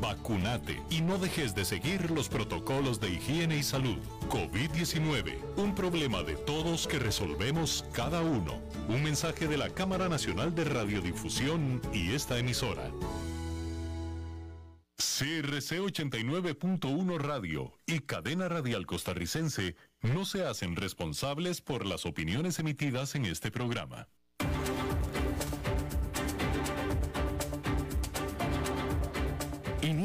vacunate y no dejes de seguir los protocolos de higiene y salud. COVID-19, un problema de todos que resolvemos cada uno. Un mensaje de la Cámara Nacional de Radiodifusión y esta emisora. CRC 89.1 Radio y Cadena Radial Costarricense no se hacen responsables por las opiniones emitidas en este programa.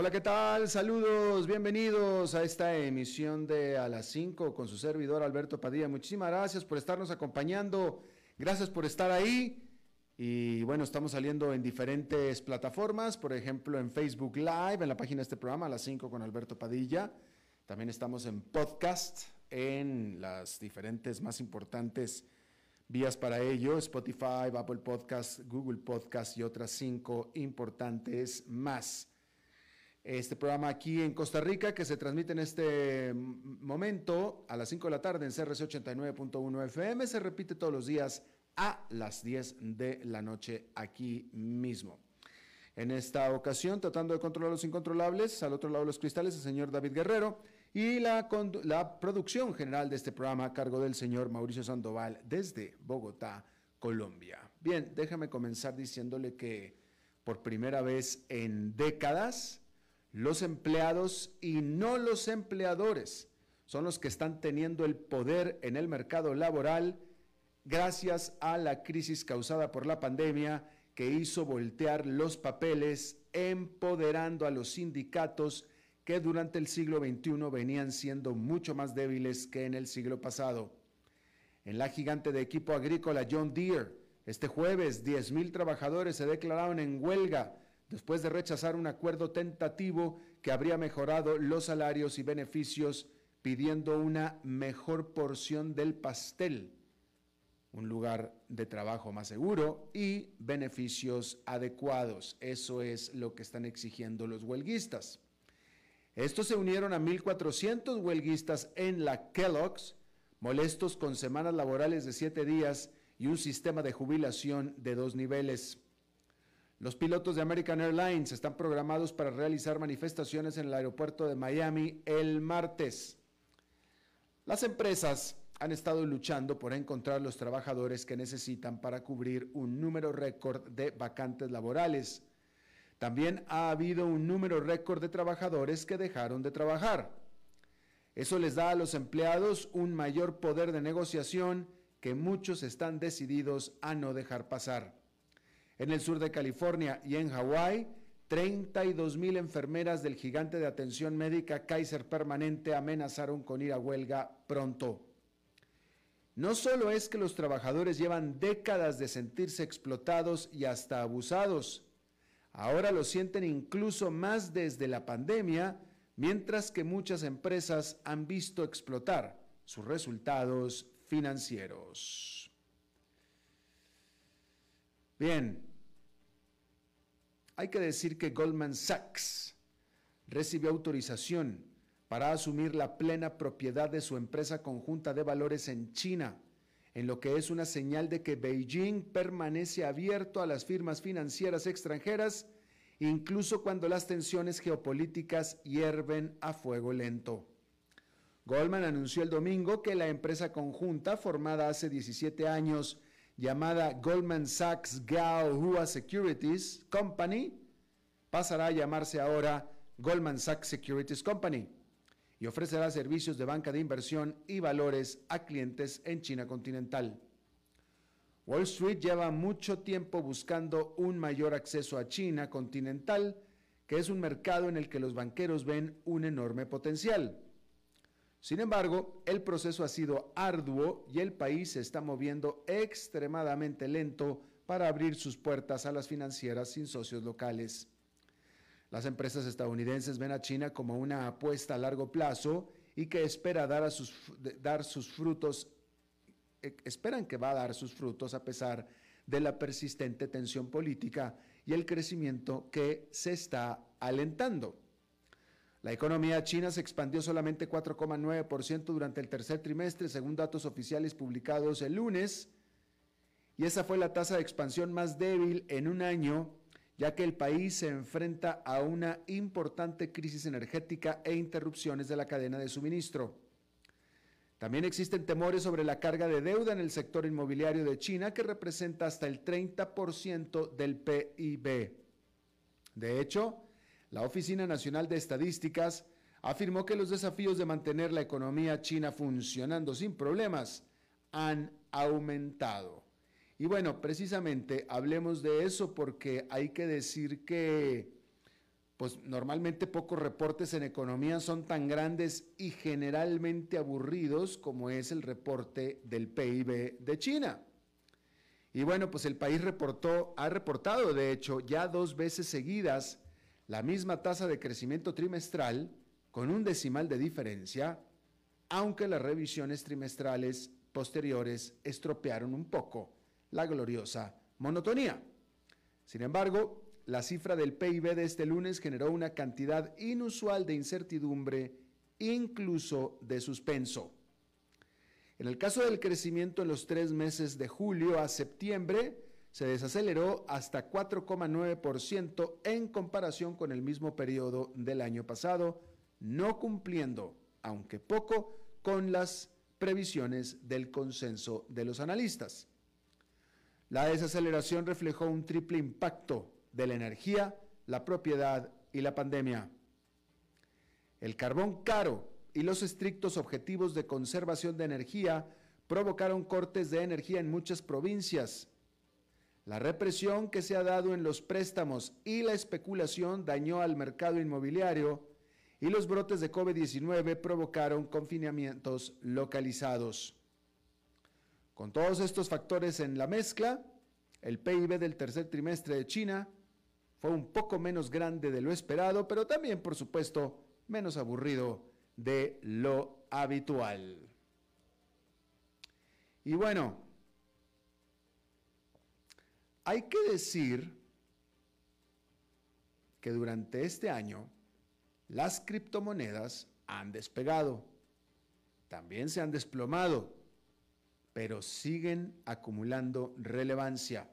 Hola, ¿qué tal? Saludos, bienvenidos a esta emisión de A las 5 con su servidor Alberto Padilla. Muchísimas gracias por estarnos acompañando, gracias por estar ahí. Y bueno, estamos saliendo en diferentes plataformas, por ejemplo en Facebook Live, en la página de este programa, A las 5 con Alberto Padilla. También estamos en podcast, en las diferentes más importantes vías para ello, Spotify, Apple Podcast, Google Podcast y otras cinco importantes más este programa aquí en Costa Rica que se transmite en este momento a las 5 de la tarde en CRC 89.1 FM. Se repite todos los días a las 10 de la noche aquí mismo. En esta ocasión, tratando de controlar los incontrolables, al otro lado de los cristales, el señor David Guerrero y la, la producción general de este programa a cargo del señor Mauricio Sandoval desde Bogotá, Colombia. Bien, déjame comenzar diciéndole que por primera vez en décadas, los empleados y no los empleadores son los que están teniendo el poder en el mercado laboral gracias a la crisis causada por la pandemia que hizo voltear los papeles, empoderando a los sindicatos que durante el siglo XXI venían siendo mucho más débiles que en el siglo pasado. En la gigante de equipo agrícola John Deere, este jueves 10.000 trabajadores se declararon en huelga después de rechazar un acuerdo tentativo que habría mejorado los salarios y beneficios pidiendo una mejor porción del pastel, un lugar de trabajo más seguro y beneficios adecuados. Eso es lo que están exigiendo los huelguistas. Estos se unieron a 1.400 huelguistas en la Kellogg's, molestos con semanas laborales de siete días y un sistema de jubilación de dos niveles. Los pilotos de American Airlines están programados para realizar manifestaciones en el aeropuerto de Miami el martes. Las empresas han estado luchando por encontrar los trabajadores que necesitan para cubrir un número récord de vacantes laborales. También ha habido un número récord de trabajadores que dejaron de trabajar. Eso les da a los empleados un mayor poder de negociación que muchos están decididos a no dejar pasar. En el sur de California y en Hawái, 32 mil enfermeras del gigante de atención médica Kaiser Permanente amenazaron con ir a huelga pronto. No solo es que los trabajadores llevan décadas de sentirse explotados y hasta abusados, ahora lo sienten incluso más desde la pandemia, mientras que muchas empresas han visto explotar sus resultados financieros. Bien, hay que decir que Goldman Sachs recibió autorización para asumir la plena propiedad de su empresa conjunta de valores en China, en lo que es una señal de que Beijing permanece abierto a las firmas financieras extranjeras, incluso cuando las tensiones geopolíticas hierven a fuego lento. Goldman anunció el domingo que la empresa conjunta, formada hace 17 años llamada Goldman Sachs Gao Hua Securities Company, pasará a llamarse ahora Goldman Sachs Securities Company y ofrecerá servicios de banca de inversión y valores a clientes en China continental. Wall Street lleva mucho tiempo buscando un mayor acceso a China continental, que es un mercado en el que los banqueros ven un enorme potencial. Sin embargo, el proceso ha sido arduo y el país se está moviendo extremadamente lento para abrir sus puertas a las financieras sin socios locales. Las empresas estadounidenses ven a China como una apuesta a largo plazo y que espera dar, sus, dar sus frutos eh, esperan que va a dar sus frutos a pesar de la persistente tensión política y el crecimiento que se está alentando. La economía china se expandió solamente 4,9% durante el tercer trimestre, según datos oficiales publicados el lunes, y esa fue la tasa de expansión más débil en un año, ya que el país se enfrenta a una importante crisis energética e interrupciones de la cadena de suministro. También existen temores sobre la carga de deuda en el sector inmobiliario de China, que representa hasta el 30% del PIB. De hecho, la Oficina Nacional de Estadísticas afirmó que los desafíos de mantener la economía china funcionando sin problemas han aumentado. Y bueno, precisamente hablemos de eso porque hay que decir que pues normalmente pocos reportes en economía son tan grandes y generalmente aburridos como es el reporte del PIB de China. Y bueno, pues el país reportó, ha reportado de hecho ya dos veces seguidas la misma tasa de crecimiento trimestral con un decimal de diferencia, aunque las revisiones trimestrales posteriores estropearon un poco la gloriosa monotonía. Sin embargo, la cifra del PIB de este lunes generó una cantidad inusual de incertidumbre, incluso de suspenso. En el caso del crecimiento en los tres meses de julio a septiembre, se desaceleró hasta 4,9% en comparación con el mismo periodo del año pasado, no cumpliendo, aunque poco, con las previsiones del consenso de los analistas. La desaceleración reflejó un triple impacto de la energía, la propiedad y la pandemia. El carbón caro y los estrictos objetivos de conservación de energía provocaron cortes de energía en muchas provincias, la represión que se ha dado en los préstamos y la especulación dañó al mercado inmobiliario y los brotes de COVID-19 provocaron confinamientos localizados. Con todos estos factores en la mezcla, el PIB del tercer trimestre de China fue un poco menos grande de lo esperado, pero también, por supuesto, menos aburrido de lo habitual. Y bueno, hay que decir que durante este año las criptomonedas han despegado, también se han desplomado, pero siguen acumulando relevancia.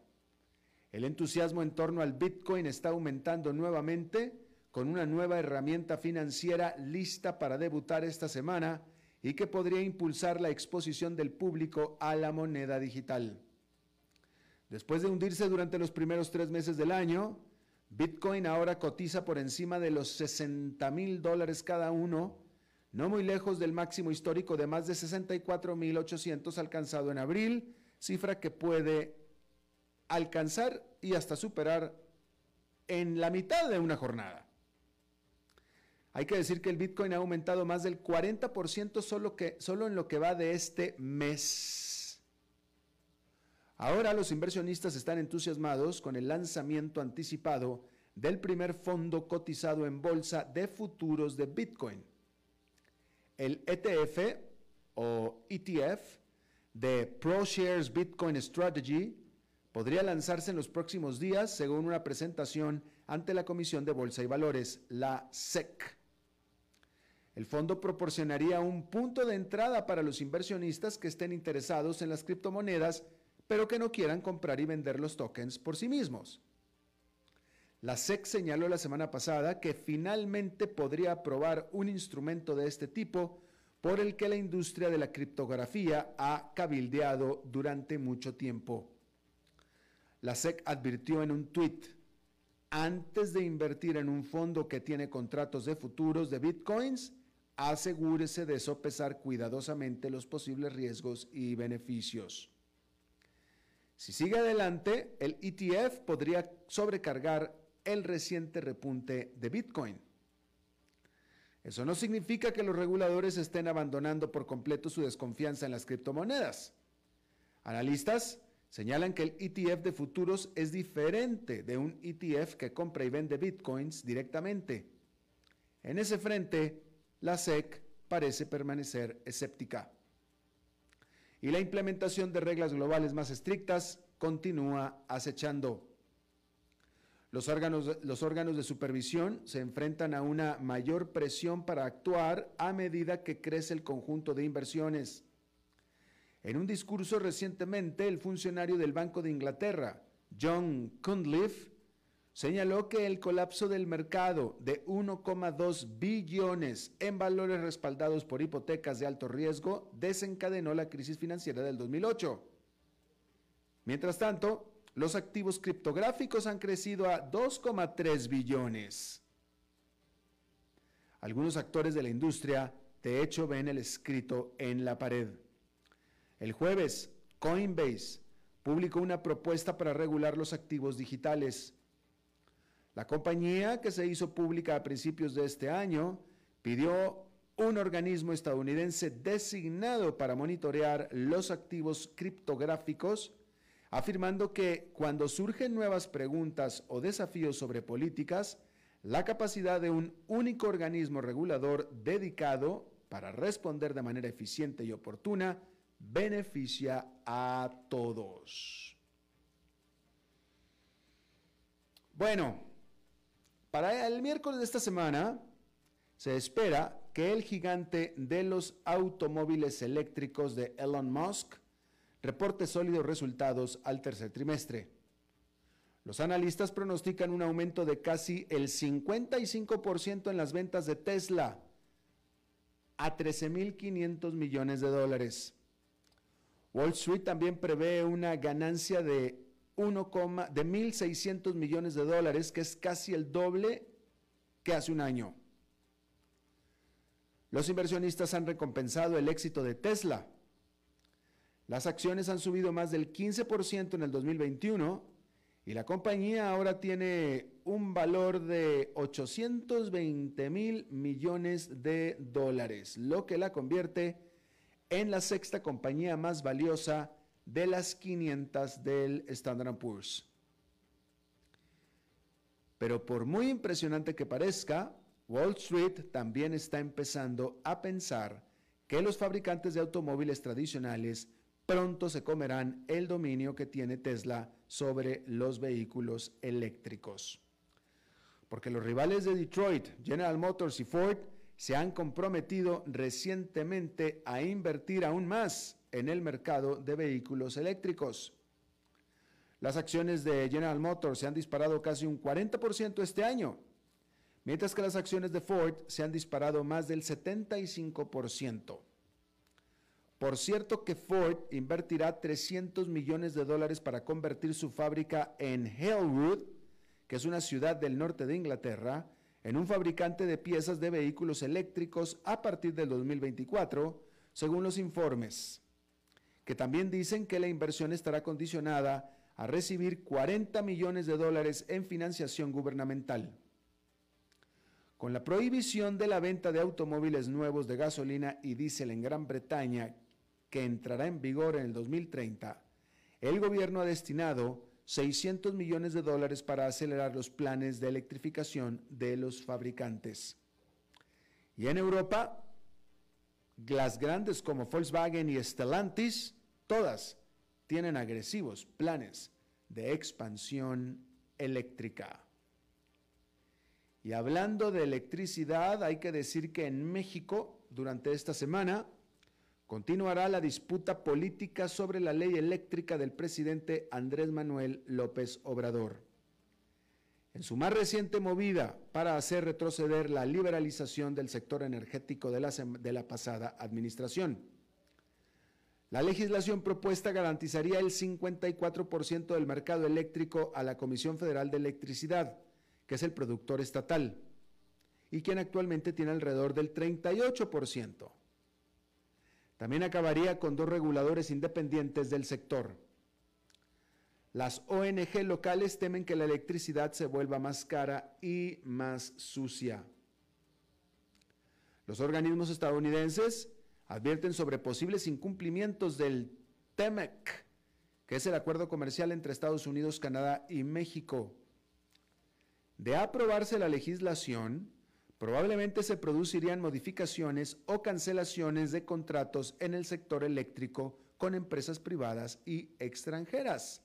El entusiasmo en torno al Bitcoin está aumentando nuevamente con una nueva herramienta financiera lista para debutar esta semana y que podría impulsar la exposición del público a la moneda digital. Después de hundirse durante los primeros tres meses del año, Bitcoin ahora cotiza por encima de los 60 mil dólares cada uno, no muy lejos del máximo histórico de más de 64 mil 800 alcanzado en abril, cifra que puede alcanzar y hasta superar en la mitad de una jornada. Hay que decir que el Bitcoin ha aumentado más del 40% solo, que, solo en lo que va de este mes. Ahora los inversionistas están entusiasmados con el lanzamiento anticipado del primer fondo cotizado en bolsa de futuros de Bitcoin. El ETF o ETF de ProShares Bitcoin Strategy podría lanzarse en los próximos días según una presentación ante la Comisión de Bolsa y Valores, la SEC. El fondo proporcionaría un punto de entrada para los inversionistas que estén interesados en las criptomonedas pero que no quieran comprar y vender los tokens por sí mismos. La SEC señaló la semana pasada que finalmente podría aprobar un instrumento de este tipo por el que la industria de la criptografía ha cabildeado durante mucho tiempo. La SEC advirtió en un tuit, antes de invertir en un fondo que tiene contratos de futuros de bitcoins, asegúrese de sopesar cuidadosamente los posibles riesgos y beneficios. Si sigue adelante, el ETF podría sobrecargar el reciente repunte de Bitcoin. Eso no significa que los reguladores estén abandonando por completo su desconfianza en las criptomonedas. Analistas señalan que el ETF de futuros es diferente de un ETF que compra y vende bitcoins directamente. En ese frente, la SEC parece permanecer escéptica. y la implementación de reglas globales más estrictas continúa acechando. Los órganos, de supervisión se enfrentan a una mayor presión para actuar a medida que crece el conjunto de inversiones. En un discurso recientemente, el funcionario del Banco de Inglaterra, John Cunliffe, señaló que el colapso del mercado de 1,2 billones en valores respaldados por hipotecas de alto riesgo desencadenó la crisis financiera del 2008. Mientras tanto, los activos criptográficos han crecido a 2,3 billones. Algunos actores de la industria, de hecho, ven el escrito en la pared. El jueves, Coinbase publicó una propuesta para regular los activos digitales la compañía, que se hizo pública a principios de este año, pidió un organismo estadounidense designado para monitorear los activos criptográficos, afirmando que cuando surgen nuevas preguntas o desafíos sobre políticas, la capacidad de un único organismo regulador dedicado para responder de manera eficiente y oportuna beneficia a todos. Bueno, para el miércoles de esta semana se espera que el gigante de los automóviles eléctricos de Elon Musk reporte sólidos resultados al tercer trimestre. Los analistas pronostican un aumento de casi el 55% en las ventas de Tesla a 13.500 millones de dólares. Wall Street también prevé una ganancia de 1, de 1.600 millones de dólares, que es casi el doble que hace un año. Los inversionistas han recompensado el éxito de Tesla. Las acciones han subido más del 15% en el 2021 y la compañía ahora tiene un valor de 820 mil millones de dólares, lo que la convierte en la sexta compañía más valiosa de las 500 del Standard Poor's. Pero por muy impresionante que parezca, Wall Street también está empezando a pensar que los fabricantes de automóviles tradicionales pronto se comerán el dominio que tiene Tesla sobre los vehículos eléctricos. Porque los rivales de Detroit, General Motors y Ford, se han comprometido recientemente a invertir aún más en el mercado de vehículos eléctricos. Las acciones de General Motors se han disparado casi un 40% este año, mientras que las acciones de Ford se han disparado más del 75%. Por cierto que Ford invertirá 300 millones de dólares para convertir su fábrica en Halewood, que es una ciudad del norte de Inglaterra, en un fabricante de piezas de vehículos eléctricos a partir del 2024, según los informes que también dicen que la inversión estará condicionada a recibir 40 millones de dólares en financiación gubernamental. Con la prohibición de la venta de automóviles nuevos de gasolina y diésel en Gran Bretaña, que entrará en vigor en el 2030, el gobierno ha destinado 600 millones de dólares para acelerar los planes de electrificación de los fabricantes. Y en Europa, las grandes como Volkswagen y Stellantis, todas tienen agresivos planes de expansión eléctrica. Y hablando de electricidad, hay que decir que en México, durante esta semana, continuará la disputa política sobre la ley eléctrica del presidente Andrés Manuel López Obrador. En su más reciente movida para hacer retroceder la liberalización del sector energético de la, pasada administración. La legislación propuesta garantizaría el 54% del mercado eléctrico a la Comisión Federal de Electricidad, que es el productor estatal, y quien actualmente tiene alrededor del 38%. También acabaría con dos reguladores independientes del sector. Las ONG locales temen que la electricidad se vuelva más cara y más sucia. Los organismos estadounidenses advierten sobre posibles incumplimientos del TEMEC, que es el acuerdo comercial entre Estados Unidos, Canadá y México. De aprobarse la legislación, probablemente se producirían modificaciones o cancelaciones de contratos en el sector eléctrico con empresas privadas y extranjeras.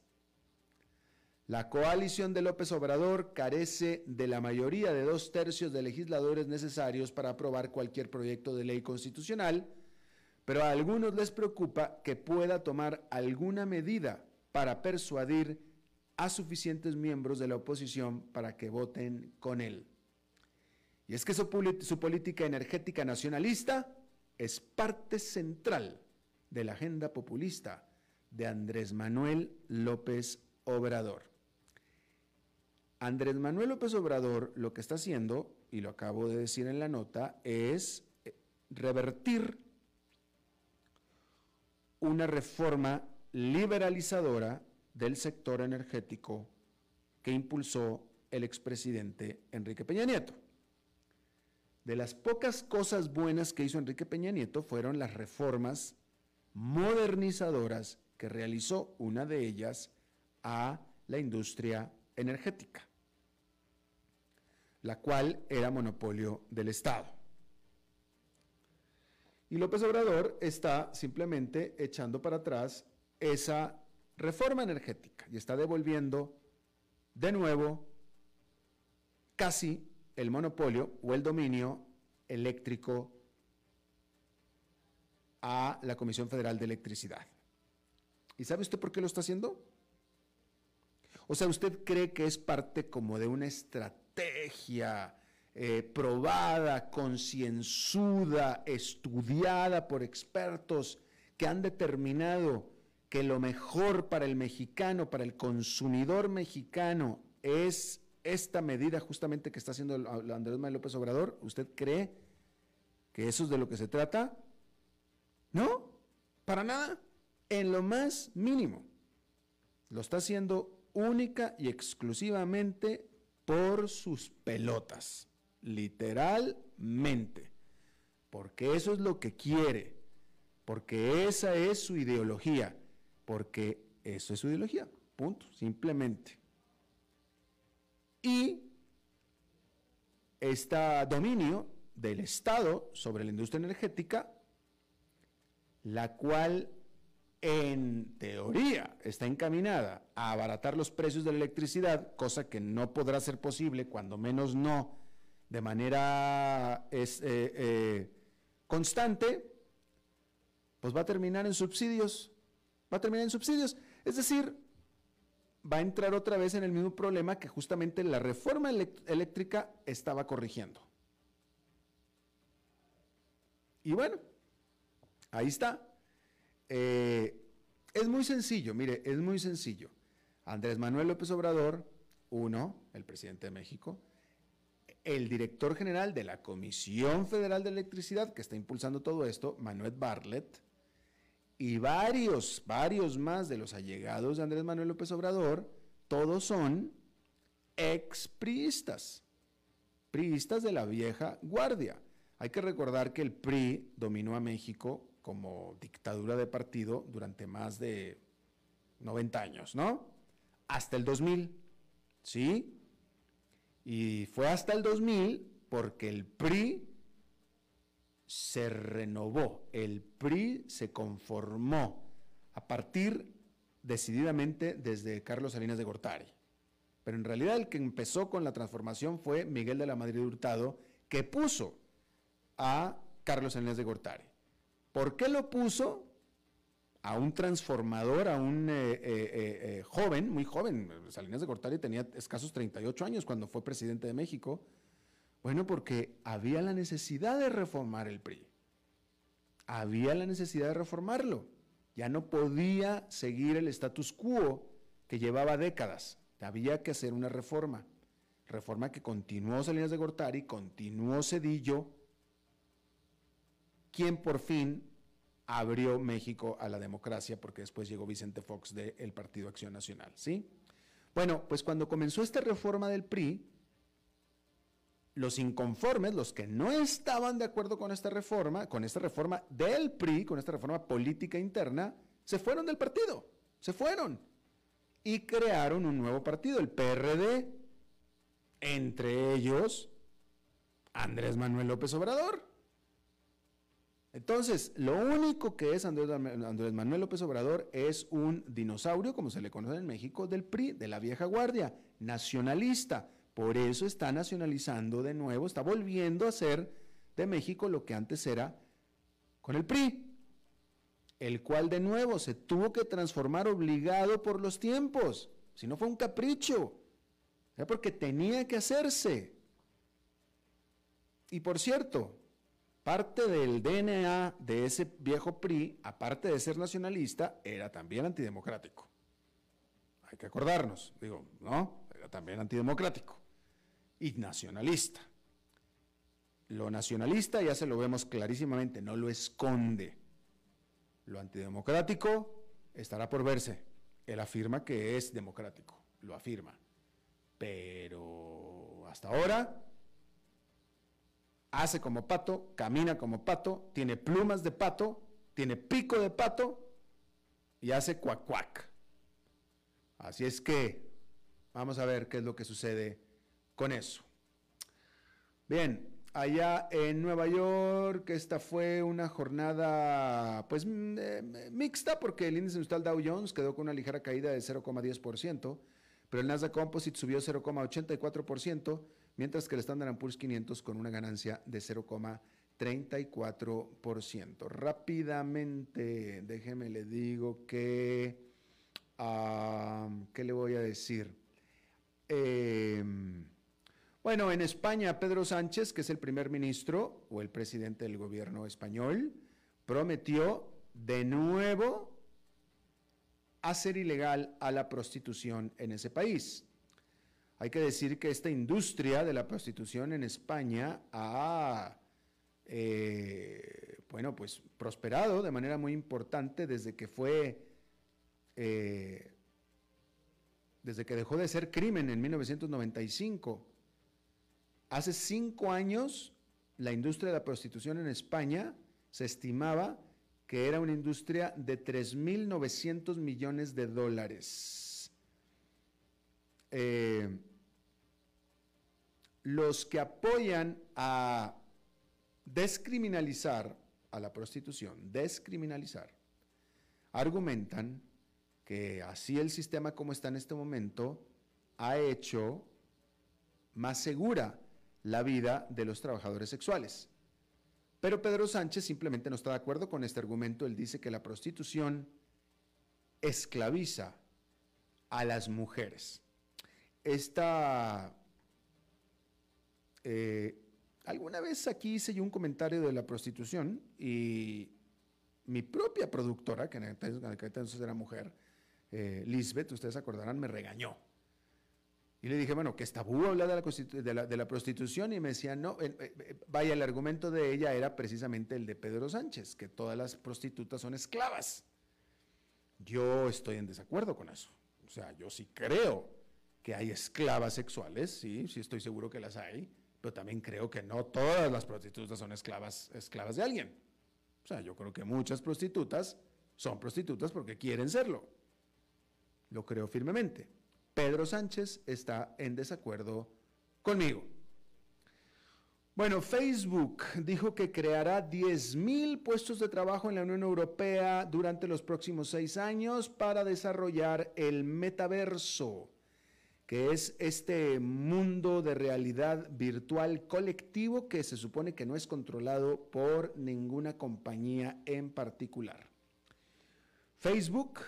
La coalición de López Obrador carece de la mayoría de dos tercios de legisladores necesarios para aprobar cualquier proyecto de ley constitucional, pero a algunos les preocupa que pueda tomar alguna medida para persuadir a suficientes miembros de la oposición para que voten con él. Y es que su, su política energética nacionalista es parte central de la agenda populista de Andrés Manuel López Obrador. Andrés Manuel López Obrador lo que está haciendo, y lo acabo de decir en la nota, es eh, revertir una reforma liberalizadora del sector energético que impulsó el expresidente Enrique Peña Nieto. De las pocas cosas buenas que hizo Enrique Peña Nieto fueron las reformas modernizadoras que realizó una de ellas a la industria energética la cual era monopolio del Estado. Y López Obrador está simplemente echando para atrás esa reforma energética y está devolviendo de nuevo casi el monopolio o el dominio eléctrico a la Comisión Federal de Electricidad. ¿Y sabe usted por qué lo está haciendo? O sea, ¿usted cree que es parte como de una estrategia? eh, probada, concienzuda, estudiada por expertos que han determinado que lo mejor para el mexicano, para el consumidor mexicano, es esta medida justamente que está haciendo Andrés Manuel López Obrador, ¿usted cree que eso es de lo que se trata? No, para nada, en lo más mínimo. Lo está haciendo única y exclusivamente por sus pelotas, literalmente, porque eso es lo que quiere, porque esa es su ideología, porque eso es su ideología, punto, simplemente. Y este dominio del Estado sobre la industria energética, la cual en teoría está encaminada a abaratar los precios de la electricidad, cosa que no podrá ser posible, cuando menos no de manera eh, eh, constante, pues va a terminar en subsidios, va a terminar en subsidios. Es decir, va a entrar otra vez en el mismo problema que justamente la reforma eléctrica estaba corrigiendo. Y bueno, ahí está. Eh, es muy sencillo, mire, es muy sencillo. Andrés Manuel López Obrador, uno, el presidente de México, el director general de la Comisión Federal de Electricidad, que está impulsando todo esto, Manuel Bartlett, y varios, varios más de los allegados de Andrés Manuel López Obrador, todos son expriistas, priistas de la vieja guardia. Hay que recordar que el PRI dominó a México como dictadura de partido durante más de 90 años, ¿no? Hasta el 2000, ¿sí? Y fue hasta el 2000 porque el PRI se renovó, el PRI se conformó a partir decididamente desde Carlos Salinas de Gortari. Pero en realidad el que empezó con la transformación fue Miguel de la Madrid Hurtado, que puso a Carlos Salinas de Gortari. ¿Por qué lo puso? A un transformador, a un eh, eh, eh, joven, muy joven, Salinas de Gortari tenía escasos 38 años cuando fue presidente de México. Bueno, porque había la necesidad de reformar el PRI. Había la necesidad de reformarlo. Ya no podía seguir el status quo que llevaba décadas. Había que hacer una reforma. Reforma que continuó Salinas de Gortari, continuó Cedillo, quien por fin abrió México a la democracia, porque después llegó Vicente Fox del Partido Acción Nacional, ¿sí? Bueno, pues cuando comenzó esta reforma del PRI, los inconformes, los que no estaban de acuerdo con esta reforma, con esta reforma del PRI, con esta reforma política interna, se fueron del partido, se fueron y crearon un nuevo partido, el PRD, entre ellos Andrés Manuel López Obrador. Entonces, lo único que es Andrés, Manuel López Obrador es un dinosaurio, como se le conoce en México, del PRI, de la vieja guardia, nacionalista. Por eso está nacionalizando de nuevo, está volviendo a ser de México lo que antes era con el PRI, el cual de nuevo se tuvo que transformar obligado por los tiempos, si no fue un capricho, era porque tenía que hacerse. Y por cierto, parte del DNA de ese viejo PRI, aparte de ser nacionalista, era también antidemocrático. Hay que acordarnos, digo, ¿no? Era también antidemocrático y nacionalista. Lo nacionalista ya se lo vemos clarísimamente, no lo esconde. Lo antidemocrático estará por verse. Él afirma que es democrático, lo afirma. Pero hasta ahora hace como pato, camina como pato, tiene plumas de pato, tiene pico de pato y hace cuac cuac. Así es que vamos a ver qué es lo que sucede con eso. Bien, allá en Nueva York, esta fue una jornada pues mm, eh, mixta porque el índice industrial Dow Jones quedó con una ligera caída de 0,10%, pero el Nasdaq Composite subió 0,84%, mientras que el Standard Poor's 500 con una ganancia de 0,34%. Rápidamente, déjeme le digo que, ah, ¿qué le voy a decir? Eh, bueno, en España, Pedro Sánchez, que es el primer ministro o el presidente del gobierno español, prometió de nuevo hacer ilegal a la prostitución en ese país. Hay que decir que esta industria de la prostitución en España ha, eh, bueno, pues prosperado de manera muy importante desde que fue, eh, desde que dejó de ser crimen en 1995. Hace cinco años, la industria de la prostitución en España se estimaba que era una industria de 3.900 millones de dólares. Eh, los que apoyan a descriminalizar a la prostitución, descriminalizar, argumentan que así el sistema como está en este momento ha hecho más segura la vida de los trabajadores sexuales. Pero Pedro Sánchez simplemente no está de acuerdo con este argumento. Él dice que la prostitución esclaviza a las mujeres. Esta eh, alguna vez aquí hice yo un comentario de la prostitución y mi propia productora, que en aquel entonces era mujer, eh, Lisbeth, ustedes acordarán, me regañó. Y le dije, bueno, que es tabú hablar de la, prostitución y me decía, no, eh, vaya, el argumento de ella era precisamente el de Pedro Sánchez, que todas las prostitutas son esclavas. Yo estoy en desacuerdo con eso. O sea, yo sí creo que hay esclavas sexuales, sí, sí estoy seguro que las hay, pero también creo que no todas las prostitutas son esclavas, esclavas de alguien. O sea, yo creo que muchas prostitutas son prostitutas porque quieren serlo. Lo creo firmemente. Pedro Sánchez está en desacuerdo conmigo. Bueno, Facebook dijo que creará 10.000 puestos de trabajo en la Unión Europea durante los próximos seis años para desarrollar el metaverso que es este mundo de realidad virtual colectivo que se supone que no es controlado por ninguna compañía en particular. Facebook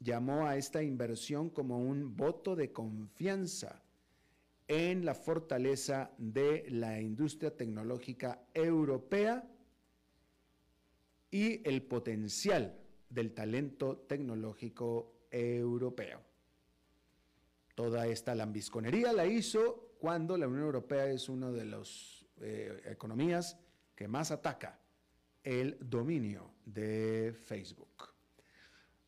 llamó a esta inversión como un voto de confianza en la fortaleza de la industria tecnológica europea y el potencial del talento tecnológico europeo. Toda esta lambisconería la hizo cuando la Unión Europea es una de las eh, economías que más ataca el dominio de Facebook.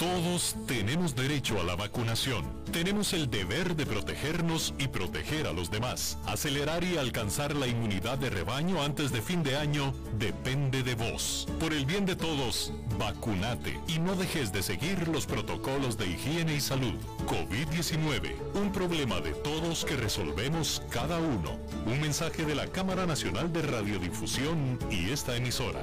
Todos tenemos derecho a la vacunación. Tenemos el deber de protegernos y proteger a los demás. Acelerar y alcanzar la inmunidad de rebaño antes de fin de año depende de vos. Por el bien de todos, vacunate y no dejes de seguir los protocolos de higiene y salud. COVID-19, un problema de todos que resolvemos cada uno. Un mensaje de la Cámara Nacional de Radiodifusión y esta emisora.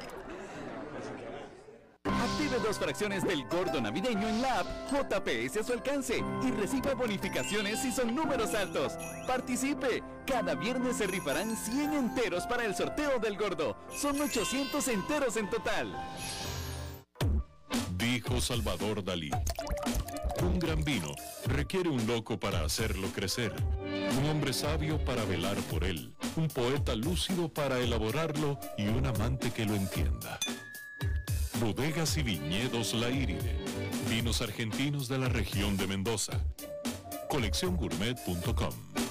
Active dos fracciones del gordo navideño en la app JPS a su alcance y reciba bonificaciones si son números altos. Participe. Cada viernes se rifarán 100 enteros para el sorteo del gordo. Son 800 enteros en total. Dijo Salvador Dalí. Un gran vino requiere un loco para hacerlo crecer, un hombre sabio para velar por él, un poeta lúcido para elaborarlo y un amante que lo entienda. Bodegas y viñedos La Iride. Vinos argentinos de la región de Mendoza. Colecciongourmet.com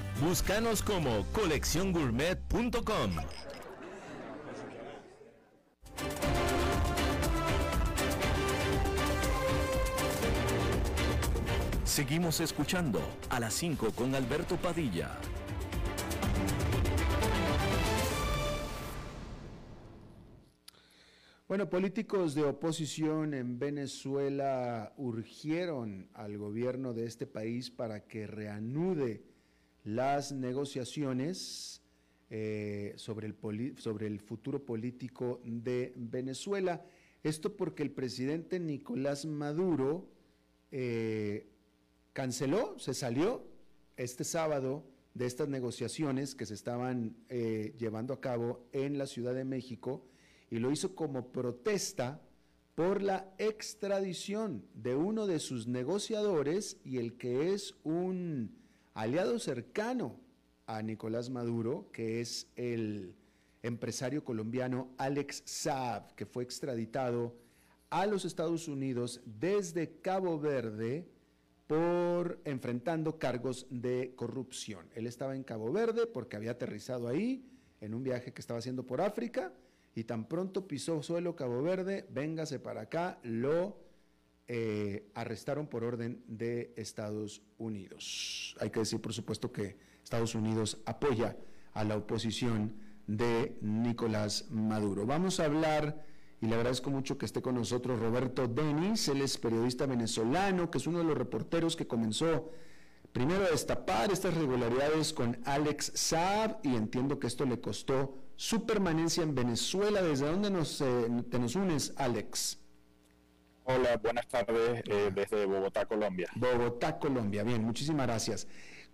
Búscanos como colecciongourmet.com. Seguimos escuchando a las 5 con Alberto Padilla. Bueno, políticos de oposición en Venezuela urgieron al gobierno de este país para que reanude las negociaciones eh, sobre, el sobre el futuro político de Venezuela. Esto porque el presidente Nicolás Maduro eh, canceló, se salió este sábado de estas negociaciones que se estaban eh, llevando a cabo en la Ciudad de México y lo hizo como protesta por la extradición de uno de sus negociadores y el que es un aliado cercano a Nicolás Maduro, que es el empresario colombiano Alex Saab, que fue extraditado a los Estados Unidos desde Cabo Verde por enfrentando cargos de corrupción. Él estaba en Cabo Verde porque había aterrizado ahí en un viaje que estaba haciendo por África y tan pronto pisó suelo Cabo Verde, véngase para acá, lo eh, arrestaron por orden de Estados Unidos. Hay que decir, por supuesto, que Estados Unidos apoya a la oposición de Nicolás Maduro. Vamos a hablar, y le agradezco mucho que esté con nosotros Roberto Denis, él es periodista venezolano, que es uno de los reporteros que comenzó primero a destapar estas regularidades con Alex Saab, y entiendo que esto le costó su permanencia en Venezuela. ¿Desde dónde nos, eh, te nos unes, Alex? Hola, buenas tardes eh, desde Bogotá, Colombia. Bogotá, Colombia. Bien, muchísimas gracias.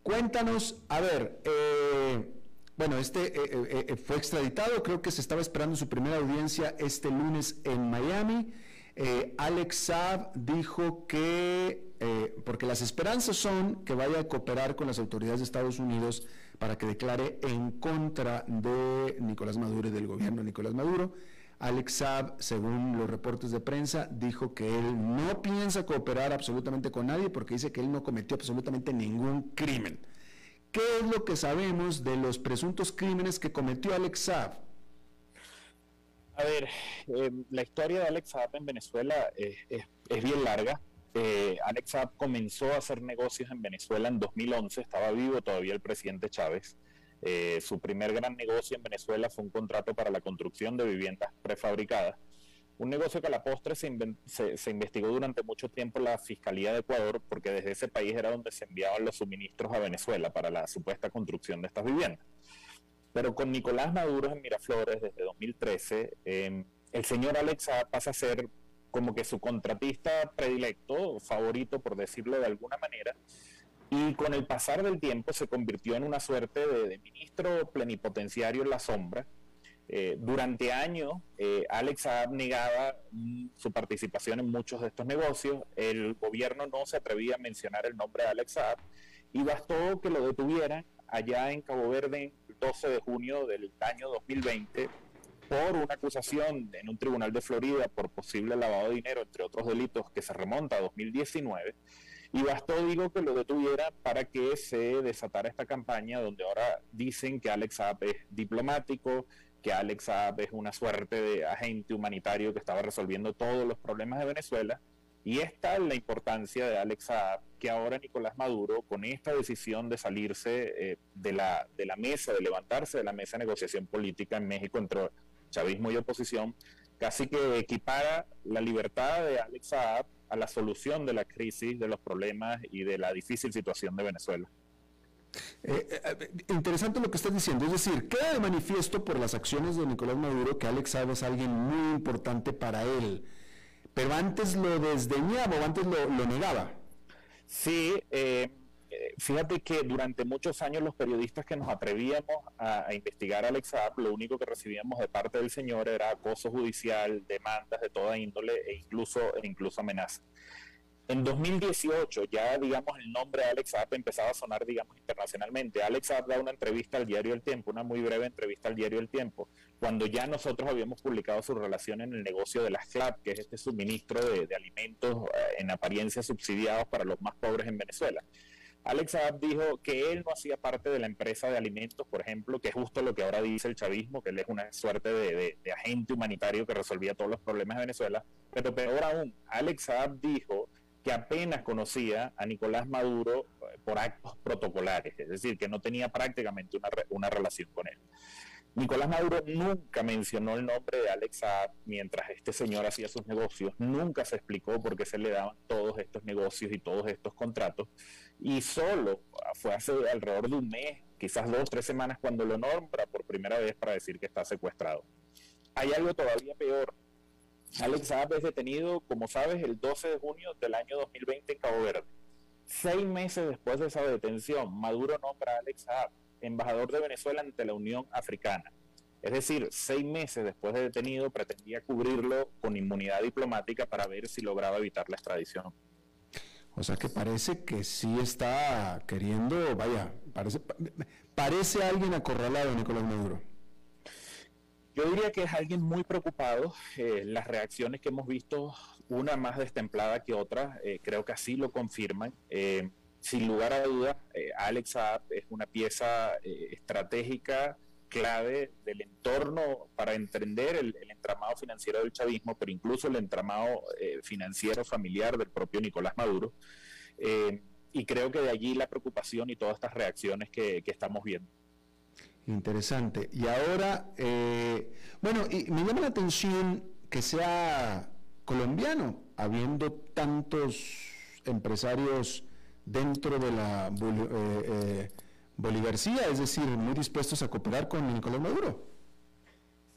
Cuéntanos, a ver, eh, bueno, este fue extraditado, creo que se estaba esperando su primera audiencia este lunes en Miami. Alex Saab dijo que, porque las esperanzas son que vaya a cooperar con las autoridades de Estados Unidos para que declare en contra de Nicolás Maduro y del gobierno de Nicolás Maduro. Alex Saab, según los reportes de prensa, dijo que él no piensa cooperar absolutamente con nadie porque dice que él no cometió absolutamente ningún crimen. ¿Qué es lo que sabemos de los presuntos crímenes que cometió Alex Saab? A ver, eh, la historia de Alex Saab en Venezuela es, bien larga. Eh, Alex Saab comenzó a hacer negocios en Venezuela en 2011, estaba vivo todavía el presidente Chávez. Eh, su primer gran negocio en Venezuela fue un contrato para la construcción de viviendas prefabricadas. Un negocio que a la postre se, investigó durante mucho tiempo la Fiscalía de Ecuador, porque desde ese país era donde se enviaban los suministros a Venezuela para la supuesta construcción de estas viviendas. Pero con Nicolás Maduro en Miraflores desde 2013, em, el señor Alexa pasa a ser como que su contratista predilecto, favorito por decirlo de alguna manera, y con el pasar del tiempo se convirtió en una suerte de, ministro plenipotenciario en la sombra. Eh, durante años, eh, Alex Saab negaba mm, su participación en muchos de estos negocios. El gobierno no se atrevía a mencionar el nombre de Alex Saab y bastó que lo detuvieran allá en Cabo Verde el 12 de junio del año 2020 por una acusación en un tribunal de Florida por posible lavado de dinero, entre otros delitos que se remonta a 2019 y bastó, digo, que lo detuviera para que se desatara esta campaña donde ahora dicen que Alex Saab es diplomático, que Alex Saab es una suerte de agente humanitario que estaba resolviendo todos los problemas de Venezuela. Y esta es la importancia de Alex Saab, que ahora Nicolás Maduro, con esta decisión de salirse eh, de, la, de la mesa, de levantarse de la mesa de negociación política en México entre chavismo y oposición, casi que equipara la libertad de Alex Saab a la solución de la crisis, de los problemas y de la difícil situación de Venezuela. Eh, eh, interesante lo que estás diciendo, es decir, queda de manifiesto por las acciones de Nicolás Maduro que Alex Saab es alguien muy importante para él, pero antes lo desdeñaba o antes lo, lo negaba. Sí, eh, fíjate que durante muchos años los periodistas que nos atrevíamos a, investigar a Alex Saab, lo único que recibíamos de parte del señor era acoso judicial, demandas de toda índole e incluso, e incluso amenazas. En 2018 ya, digamos, el nombre de Alex Saab empezaba a sonar, digamos, internacionalmente. Alex Saab da una entrevista al diario El Tiempo, una muy breve entrevista al diario El Tiempo, cuando ya nosotros habíamos publicado su relación en el negocio de las CLAP, que es este suministro de, de alimentos eh, en apariencia subsidiados para los más pobres en Venezuela. Alex Saab dijo que él no hacía parte de la empresa de alimentos, por ejemplo, que es justo lo que ahora dice el chavismo, que él es una suerte de, agente humanitario que resolvía todos los problemas de Venezuela. Pero peor aún, Alex Saab dijo que apenas conocía a Nicolás Maduro eh, por actos protocolares, es decir, que no tenía prácticamente una, una relación con él. Nicolás Maduro nunca mencionó el nombre de Alex Saab mientras este señor hacía sus negocios, nunca se explicó por qué se le daban todos estos negocios y todos estos contratos, y solo fue hace alrededor de un mes, quizás dos, tres semanas, cuando lo nombra por primera vez para decir que está secuestrado. Hay algo todavía peor. Alex Saab es detenido, como sabes, el 12 de junio del año 2020 en Cabo Verde. Seis meses después de esa detención, Maduro nombra a Alex Saab embajador de Venezuela ante la Unión Africana. Es decir, seis meses después de detenido pretendía cubrirlo con inmunidad diplomática para ver si lograba evitar la extradición. O sea que parece que sí está queriendo, vaya, parece, parece alguien acorralado, Nicolás Maduro. Yo diría que es alguien muy preocupado. Eh, las reacciones que hemos visto, una más destemplada que otra, eh, creo que así lo confirman. Eh, sin lugar a dudas, Alex Saab es una pieza estratégica clave del entorno para entender el, entramado financiero del chavismo, pero incluso el entramado eh, financiero familiar del propio Nicolás Maduro. Eh, y creo que de allí la preocupación y todas estas reacciones que, estamos viendo. Interesante. Y ahora, eh, bueno, y me llama la atención que sea colombiano, habiendo tantos empresarios dentro de la Bolivarcía, es decir, muy dispuestos a cooperar con Nicolás Maduro.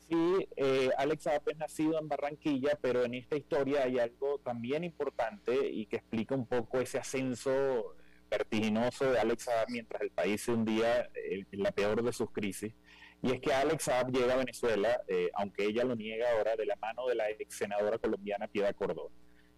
Sí, eh, Alex Saab es nacido en Barranquilla, pero en esta historia hay algo también importante y que explica un poco ese ascenso vertiginoso de Alex Saab mientras el país se hundía en la peor de sus crisis. Y es que Alex Saab llega a Venezuela, eh, aunque ella lo niega ahora, de la mano de la ex senadora colombiana Piedad Córdoba.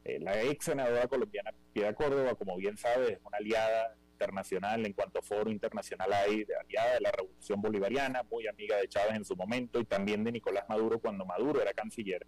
Eh, la ex senadora colombiana Piedad Córdoba, como bien sabe, es una aliada internacional, en cuanto foro internacional hay de aliada de la Revolución Bolivariana, muy amiga de Chávez en su momento y también de Nicolás Maduro cuando Maduro era canciller.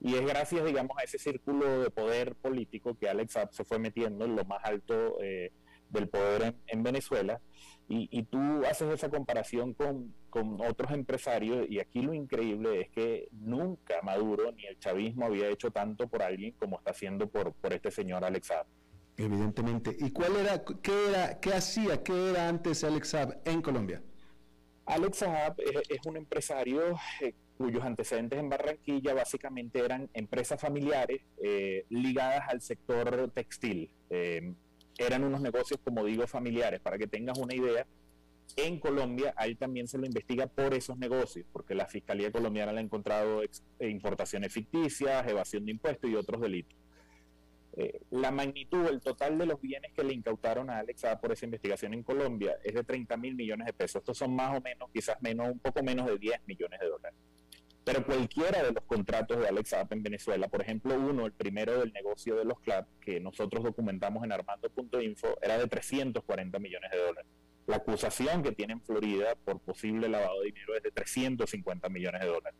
Y es gracias, digamos, a ese círculo de poder político que Alex Saab se fue metiendo en lo más alto eh, del poder en, Venezuela. Y, tú haces esa comparación con, con, otros empresarios y aquí lo increíble es que nunca Maduro ni el chavismo había hecho tanto por alguien como está haciendo por, por este señor Alex Saab. Evidentemente. ¿Y cuál era, qué era, qué hacía, qué era antes Alex Saab en Colombia? Alex Saab es, un empresario eh, cuyos antecedentes en Barranquilla básicamente eran empresas familiares eh, ligadas al sector textil. Eh, eran unos negocios, como digo, familiares. Para que tengas una idea, en Colombia a él también se lo investiga por esos negocios, porque la Fiscalía colombiana le ha encontrado importaciones ficticias, evasión de impuestos y otros delitos. Eh, la magnitud, el total de los bienes que le incautaron a Alex por esa investigación en Colombia es de 30 mil millones de pesos. Estos son más o menos, quizás menos, un poco menos de 10 millones de dólares. Pero cualquiera de los contratos de Alex Saab en Venezuela, por ejemplo, uno, el primero del negocio de los clubs, que nosotros documentamos en armando.info, era de 340 millones de dólares. La acusación que tiene en Florida por posible lavado de dinero es de 350 millones de dólares.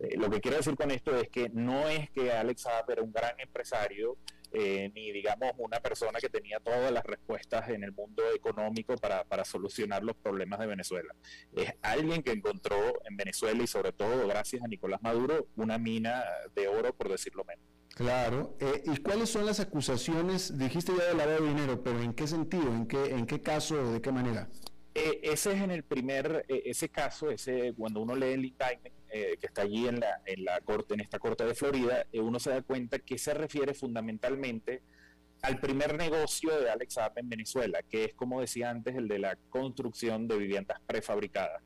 Eh, lo que quiero decir con esto es que no es que Alex Saab era un gran empresario eh, ni digamos una persona que tenía todas las respuestas en el mundo económico para, para, solucionar los problemas de Venezuela. Es alguien que encontró en Venezuela y sobre todo gracias a Nicolás Maduro una mina de oro, por decirlo menos. Claro. Eh, ¿Y cuáles son las acusaciones? Dijiste ya de lavado de dinero, pero ¿en qué sentido? ¿En qué, en qué caso? ¿De qué manera? Eh, ese es en el primer, eh, ese caso, ese cuando uno lee el indictment eh, que está allí en la, en la corte, en esta corte de Florida, uno se da cuenta que se refiere fundamentalmente al primer negocio de Alex Saab en Venezuela, que es como decía antes el de la construcción de viviendas prefabricadas.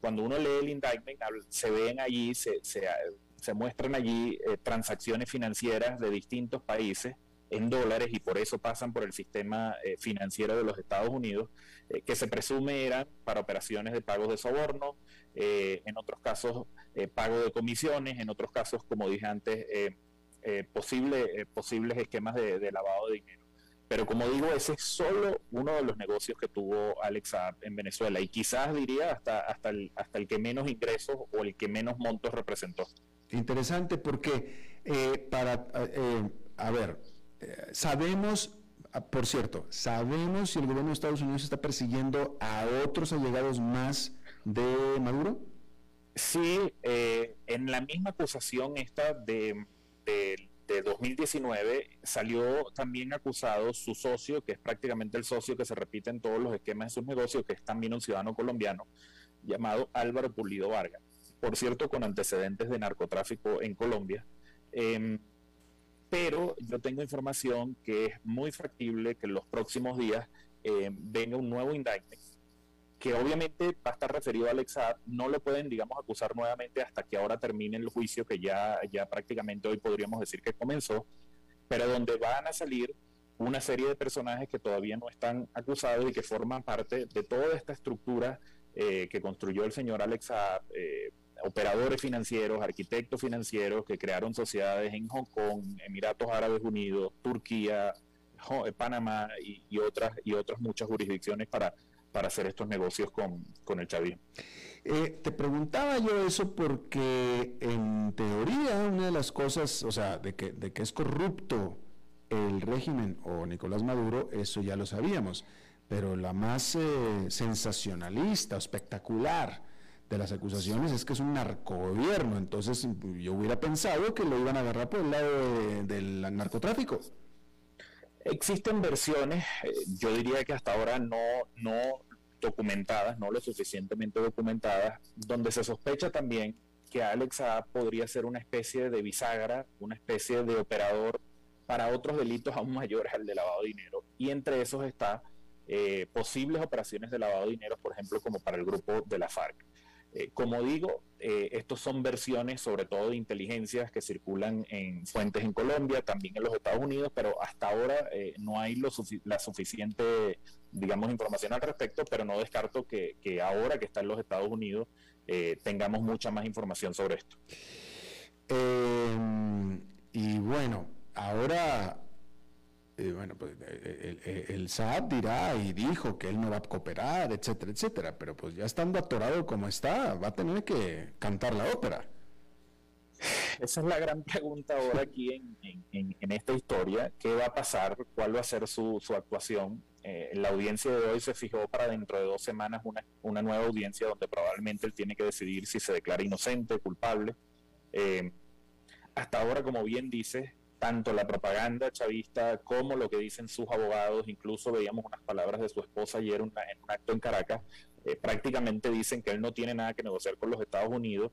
Cuando uno lee el indictment, se ven allí, se, se, se muestran allí transacciones financieras de distintos países en dólares y por eso pasan por el sistema financiero de los Estados Unidos eh, que se presume eran para operaciones de pagos de soborno, eh, en otros casos eh, pago de comisiones, en otros casos, como dije antes, posible, posibles esquemas de, lavado de dinero. Pero como digo, ese es solo uno de los negocios que tuvo Alex en Venezuela y quizás diría hasta, hasta, el, hasta el que menos ingresos o el que menos montos representó. Interesante porque para, a ver, sabemos Ah, por cierto, ¿sabemos si el gobierno de Estados Unidos está persiguiendo a otros allegados más de Maduro? Sí, eh, en la misma acusación esta de, de, 2019 salió también acusado su socio, que es prácticamente el socio que se repite en todos los esquemas de sus negocios, que es también un ciudadano colombiano, llamado Álvaro Pulido Vargas. Por cierto, con antecedentes de narcotráfico en Colombia. Em, pero yo tengo información que es muy factible que en los próximos días eh, venga un nuevo indictment que obviamente va a estar referido a Alexa, no lo pueden, digamos, acusar nuevamente hasta que ahora termine el juicio que ya, ya prácticamente hoy podríamos decir que comenzó, pero donde van a salir una serie de personajes que todavía no están acusados y que forman parte de toda esta estructura eh, que construyó el señor Alexa eh, operadores financieros, arquitectos financieros que crearon sociedades en Hong Kong, Emiratos Árabes Unidos, Turquía, eh, Panamá y, otras y otras muchas jurisdicciones para, para hacer estos negocios con, con el chavismo. Eh, te preguntaba yo eso porque en teoría una de las cosas, o sea, de que, de que es corrupto el régimen o Nicolás Maduro, eso ya lo sabíamos, pero la más eh, sensacionalista, espectacular, de las acusaciones es que es un narcogobierno, entonces yo hubiera pensado que lo iban a agarrar por el lado del narcotráfico. Existen versiones, eh, yo diría que hasta ahora no, no documentadas, no lo suficientemente documentadas, donde se sospecha también que Alex podría ser una especie de bisagra, una especie de operador para otros delitos aún mayores al de lavado de dinero. Y entre esos está eh, posibles operaciones de lavado de dinero, por ejemplo, como para el grupo de la FARC. Eh, como digo, eh, estos son versiones sobre todo de inteligencias que circulan en fuentes en Colombia, también en los Estados Unidos, pero hasta ahora eh, no hay la suficiente, digamos, información al respecto, pero no descarto que, ahora que está en los Estados Unidos tengamos mucha más información sobre esto. Em, y bueno, ahora eh, bueno, pues el, el, SAT dirá y dijo que él no va a cooperar, etcétera, etcétera, pero pues ya estando atorado como está, va a tener que cantar la ópera. Esa es la gran pregunta ahora aquí en, en, esta historia. ¿Qué va a pasar? ¿Cuál va a ser su, su actuación? Eh, la audiencia de hoy se fijó para dentro de dos semanas una, una, nueva audiencia donde probablemente él tiene que decidir si se declara inocente, culpable. Eh, hasta ahora, como bien dice, tanto la propaganda chavista como lo que dicen sus abogados, incluso veíamos unas palabras de su esposa ayer en un acto en Caracas, eh, prácticamente dicen que él no tiene nada que negociar con los Estados Unidos,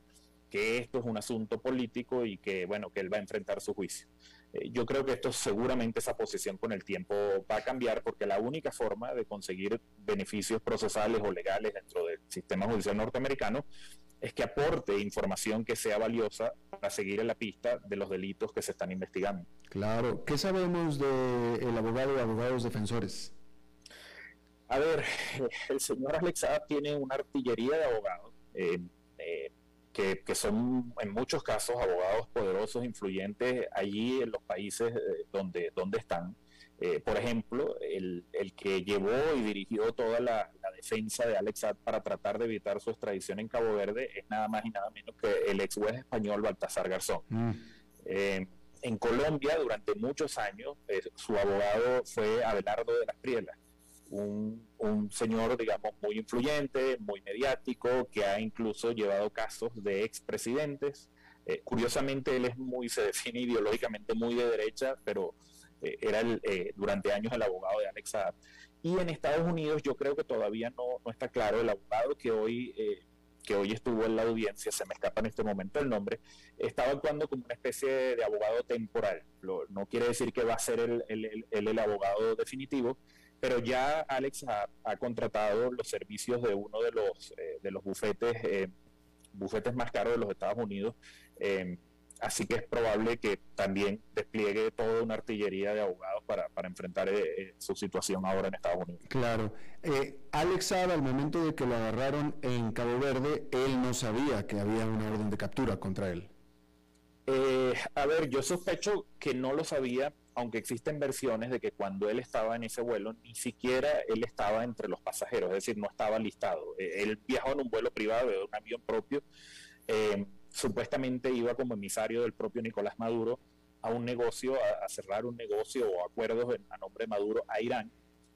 que esto es un asunto político y que, bueno, que él va a enfrentar su juicio. Eh, yo creo que esto seguramente esa posición con el tiempo va a cambiar porque la única forma de conseguir beneficios procesales o legales dentro del sistema judicial norteamericano es que aporte información que sea valiosa para seguir en la pista de los delitos que se están investigando. Claro. ¿Qué sabemos del abogado de abogados defensores? A ver, el señor Alexa tiene una artillería de abogados. Eh, eh, que, son en muchos casos abogados poderosos, influyentes allí en los países eh, donde, donde están. Eh, por ejemplo, el, el, que llevó y dirigió toda la, defensa de Alex Saab para tratar de evitar su extradición en Cabo Verde es nada más y nada menos que el ex juez español Baltasar Garzón. Mm. Eh, en Colombia, durante muchos años, su abogado fue Abelardo de las Prielas un, un, señor, digamos, muy influyente, muy mediático, que ha incluso llevado casos de expresidentes. Eh, curiosamente, él es muy, se define ideológicamente muy de derecha, pero eh, era el, eh, durante años el abogado de Alex Saab. Y en Estados Unidos yo creo que todavía no, no está claro, el abogado que hoy, que hoy estuvo en la audiencia, se me escapa en este momento el nombre, estaba actuando como una especie de abogado temporal. no quiere decir que va a ser el, el, el, el abogado definitivo, pero ya Alex ha, contratado los servicios de uno de los, eh, de los bufetes, eh, bufetes más caros de los Estados Unidos. Eh, así que es probable que también despliegue toda una artillería de abogados para, para enfrentar su situación ahora en Estados Unidos. Claro. Alex Saab, al momento de que lo agarraron en Cabo Verde, él no sabía que había una orden de captura contra él. a ver, yo sospecho que no lo sabía aunque existen versiones de que cuando él estaba en ese vuelo, ni siquiera él estaba entre los pasajeros, es decir, no estaba listado. Eh, él viajó en un vuelo privado, de un avión propio, eh, supuestamente iba como emisario del propio Nicolás Maduro a un negocio, a, cerrar un negocio o acuerdos a nombre de Maduro a Irán.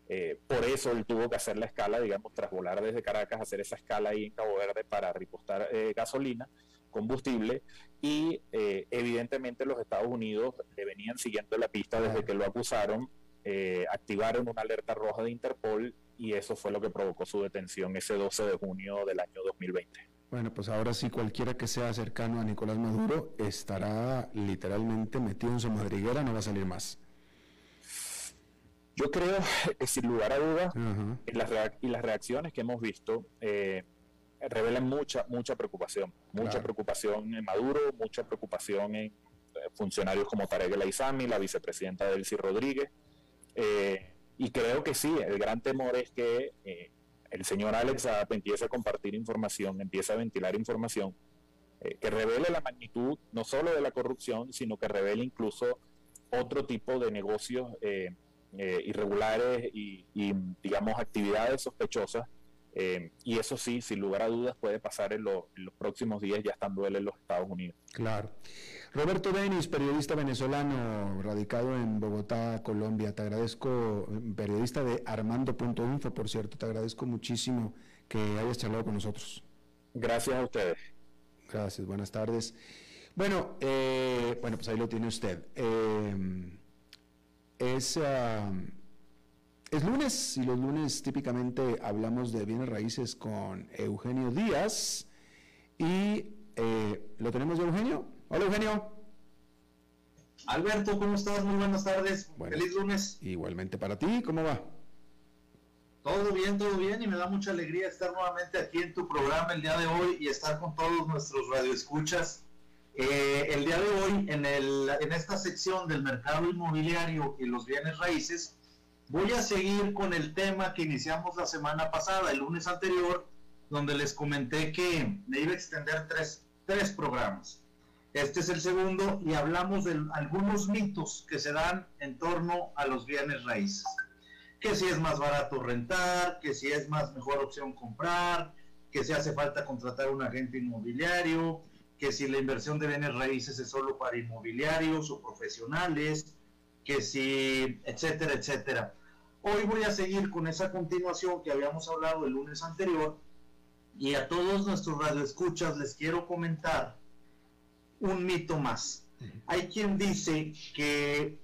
Eh, por eso él tuvo que hacer la escala, digamos, tras volar desde Caracas, hacer esa escala ahí en Cabo Verde para repostar gasolina combustible y eh, evidentemente los Estados Unidos le venían siguiendo la pista desde que lo acusaron, eh, activaron una alerta roja de Interpol y eso fue lo que provocó su detención ese 12 de junio del año 2020. Bueno, pues ahora sí cualquiera que sea cercano a Nicolás Maduro estará literalmente metido en su madriguera, no va a salir más. Yo creo sin lugar a dudas, y las reacciones que hemos visto, eh, revelan mucha, mucha preocupación, mucha preocupación en Maduro, mucha preocupación en eh, funcionarios como Tarek El Aizami, la vicepresidenta Delcy Rodríguez, eh, y creo que sí, el gran temor es que el señor Alex empiece a compartir información, empiece a ventilar información que revele la magnitud no solo de la corrupción, sino que revele incluso otro tipo de negocios irregulares y, digamos, actividades sospechosas eh, y eso sí, sin lugar a dudas, puede pasar en, los próximos días ya estando él en los Estados Unidos. Claro. Roberto Denis, periodista venezolano, radicado en Bogotá, Colombia. Te agradezco, periodista de Armando.info, por cierto, te agradezco muchísimo que hayas charlado con nosotros. Gracias a ustedes. Gracias, buenas tardes. Bueno, eh, bueno, pues ahí lo tiene usted. Eh, es... es lunes y los lunes típicamente hablamos de bienes raíces con Eugenio Díaz y eh, lo tenemos de Eugenio. Hola Eugenio. Alberto, ¿cómo estás? Muy buenas tardes. Feliz lunes. Igualmente para ti, ¿cómo va? Todo bien, todo bien y me da mucha alegría estar nuevamente aquí en tu programa el día de hoy y estar con todos nuestros radioescuchas. Eh, el día de hoy en, el, en esta sección del mercado inmobiliario y los bienes raíces Voy a seguir con el tema que iniciamos la semana pasada, el lunes anterior, donde les comenté que me iba a extender tres, tres programas. Este es el segundo y hablamos de algunos mitos que se dan en torno a los bienes raíces. Que si es más barato rentar, que si es más mejor opción comprar, que si hace falta contratar un agente inmobiliario, que si la inversión de bienes raíces es solo para inmobiliarios o profesionales, que si, etcétera, etcétera. Hoy voy a seguir con esa continuación que habíamos hablado el lunes anterior y a todos nuestros radioescuchas les quiero comentar un mito más. Hay quien dice que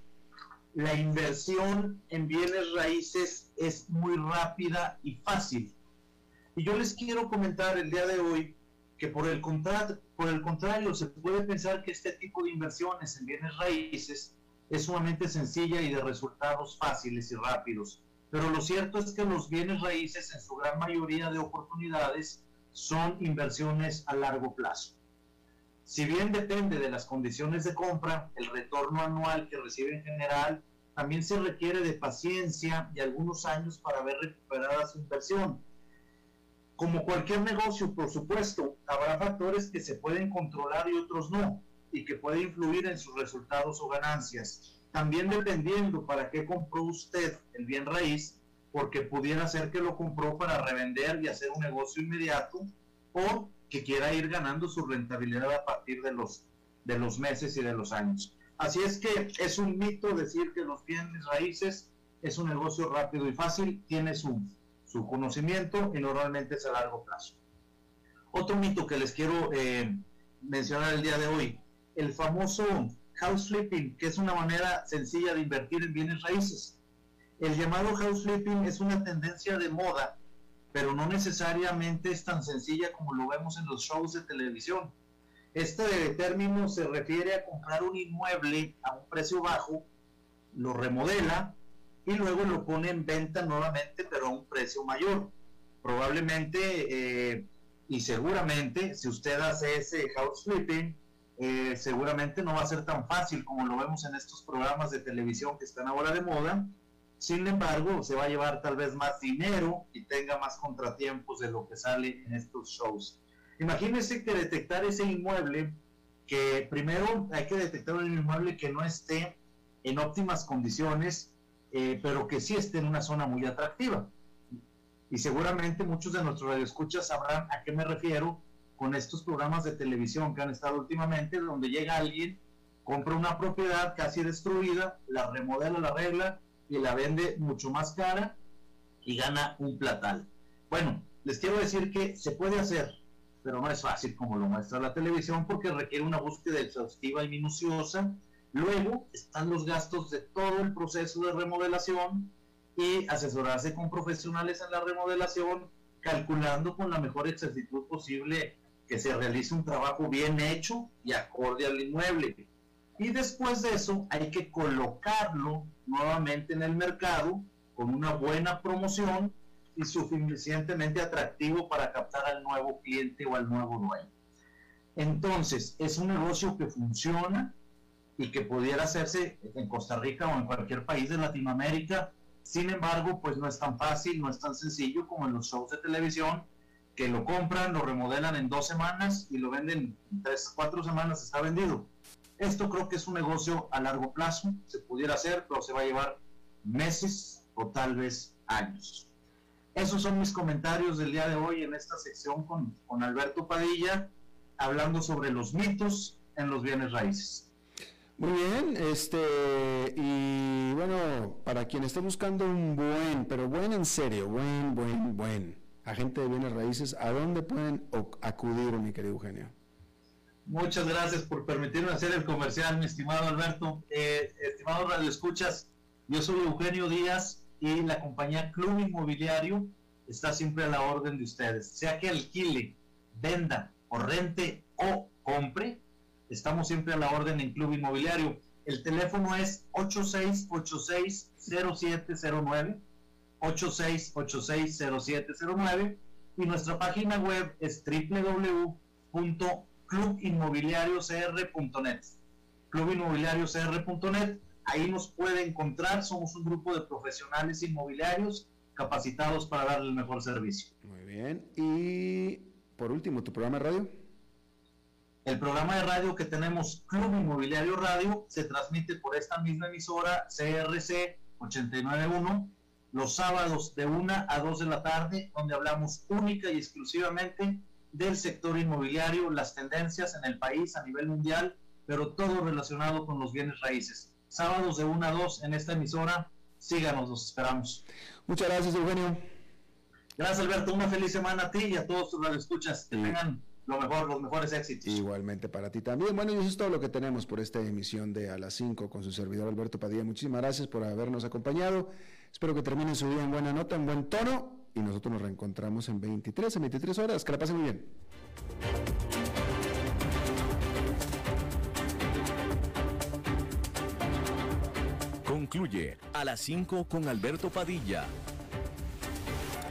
la inversión en bienes raíces es muy rápida y fácil. Y yo les quiero comentar el día de hoy que por el, por el contrario se puede pensar que este tipo de inversiones en bienes raíces es sumamente sencilla y de resultados fáciles y rápidos. Pero lo cierto es que los bienes raíces en su gran mayoría de oportunidades son inversiones a largo plazo. Si bien depende de las condiciones de compra, el retorno anual que recibe en general también se requiere de paciencia y algunos años para ver recuperada su inversión. Como cualquier negocio, por supuesto, habrá factores que se pueden controlar y otros no, y que pueden influir en sus resultados o ganancias. También dependiendo para qué compró usted el bien raíz, porque pudiera ser que lo compró para revender y hacer un negocio inmediato, o que quiera ir ganando su rentabilidad a partir de los, de los meses y de los años. Así es que es un mito decir que los bienes raíces es un negocio rápido y fácil, tiene su, su conocimiento y normalmente es a largo plazo. Otro mito que les quiero eh, mencionar el día de hoy, el famoso house flipping, que es una manera sencilla de invertir en bienes raíces. El llamado house flipping es una tendencia de moda pero no necesariamente es tan sencilla como lo vemos en los shows de televisión. Este término se refiere a comprar un inmueble a un precio bajo, lo remodela y luego lo pone en venta nuevamente, pero a un precio mayor. Probablemente eh, y seguramente, si usted hace ese house flipping, eh, seguramente no va a ser tan fácil como lo vemos en estos programas de televisión que están ahora de moda, sin embargo, se va a llevar tal vez más dinero y tenga más contratiempos de lo que sale en estos shows. Imagínense que detectar ese inmueble, que primero hay que detectar un inmueble que no esté en óptimas condiciones, eh, pero que sí esté en una zona muy atractiva. Y seguramente muchos de nuestros radioescuchas sabrán a qué me refiero con estos programas de televisión que han estado últimamente, donde llega alguien, compra una propiedad casi destruida, la remodela, la regla, y la vende mucho más cara y gana un platal. Bueno, les quiero decir que se puede hacer, pero no es fácil como lo muestra la televisión porque requiere una búsqueda exhaustiva y minuciosa. Luego están los gastos de todo el proceso de remodelación y asesorarse con profesionales en la remodelación, calculando con la mejor exactitud posible que se realice un trabajo bien hecho y acorde al inmueble. Y después de eso hay que colocarlo nuevamente en el mercado con una buena promoción y suficientemente atractivo para captar al nuevo cliente o al nuevo dueño. Entonces, es un negocio que funciona y que pudiera hacerse en Costa Rica o en cualquier país de Latinoamérica. Sin embargo, pues no es tan fácil, no es tan sencillo como en los shows de televisión, que lo compran, lo remodelan en dos semanas y lo venden en tres, cuatro semanas, está vendido. Esto creo que es un negocio a largo plazo, se pudiera hacer, pero se va a llevar meses o tal vez años. Esos son mis comentarios del día de hoy en esta sección con, con Alberto Padilla, hablando sobre los mitos en los bienes raíces. Muy bien, este, y bueno, para quien esté buscando un buen, pero buen en serio, buen, buen, buen agente de bienes raíces, ¿a dónde pueden acudir, mi querido Eugenio? Muchas gracias por permitirme hacer el comercial, mi estimado Alberto. Eh, estimado Radio Escuchas, yo soy Eugenio Díaz y la compañía Club Inmobiliario está siempre a la orden de ustedes. Sea que alquile, venda o rente o compre, estamos siempre a la orden en Club Inmobiliario. El teléfono es 8686-0709, 8686-0709 y nuestra página web es www clubinmobiliariocr.net. Clubinmobiliariocr.net, ahí nos puede encontrar, somos un grupo de profesionales inmobiliarios capacitados para darle el mejor servicio. Muy bien, y por último, ¿tu programa de radio? El programa de radio que tenemos, Club Inmobiliario Radio, se transmite por esta misma emisora CRC 891 los sábados de 1 a 2 de la tarde, donde hablamos única y exclusivamente del sector inmobiliario, las tendencias en el país a nivel mundial, pero todo relacionado con los bienes raíces. Sábados de 1 a 2 en esta emisora, síganos, los esperamos. Muchas gracias, Eugenio. Gracias, Alberto. Una feliz semana a ti y a todos tus radioescuchas. Que tengan lo mejor, los mejores éxitos. Igualmente para ti también. Bueno, y eso es todo lo que tenemos por esta emisión de A las 5 con su servidor Alberto Padilla. Muchísimas gracias por habernos acompañado. Espero que termine su día en buena nota, en buen tono. Y nosotros nos reencontramos en 23, en 23 horas. Que la pasen muy bien. Concluye A las 5 con Alberto Padilla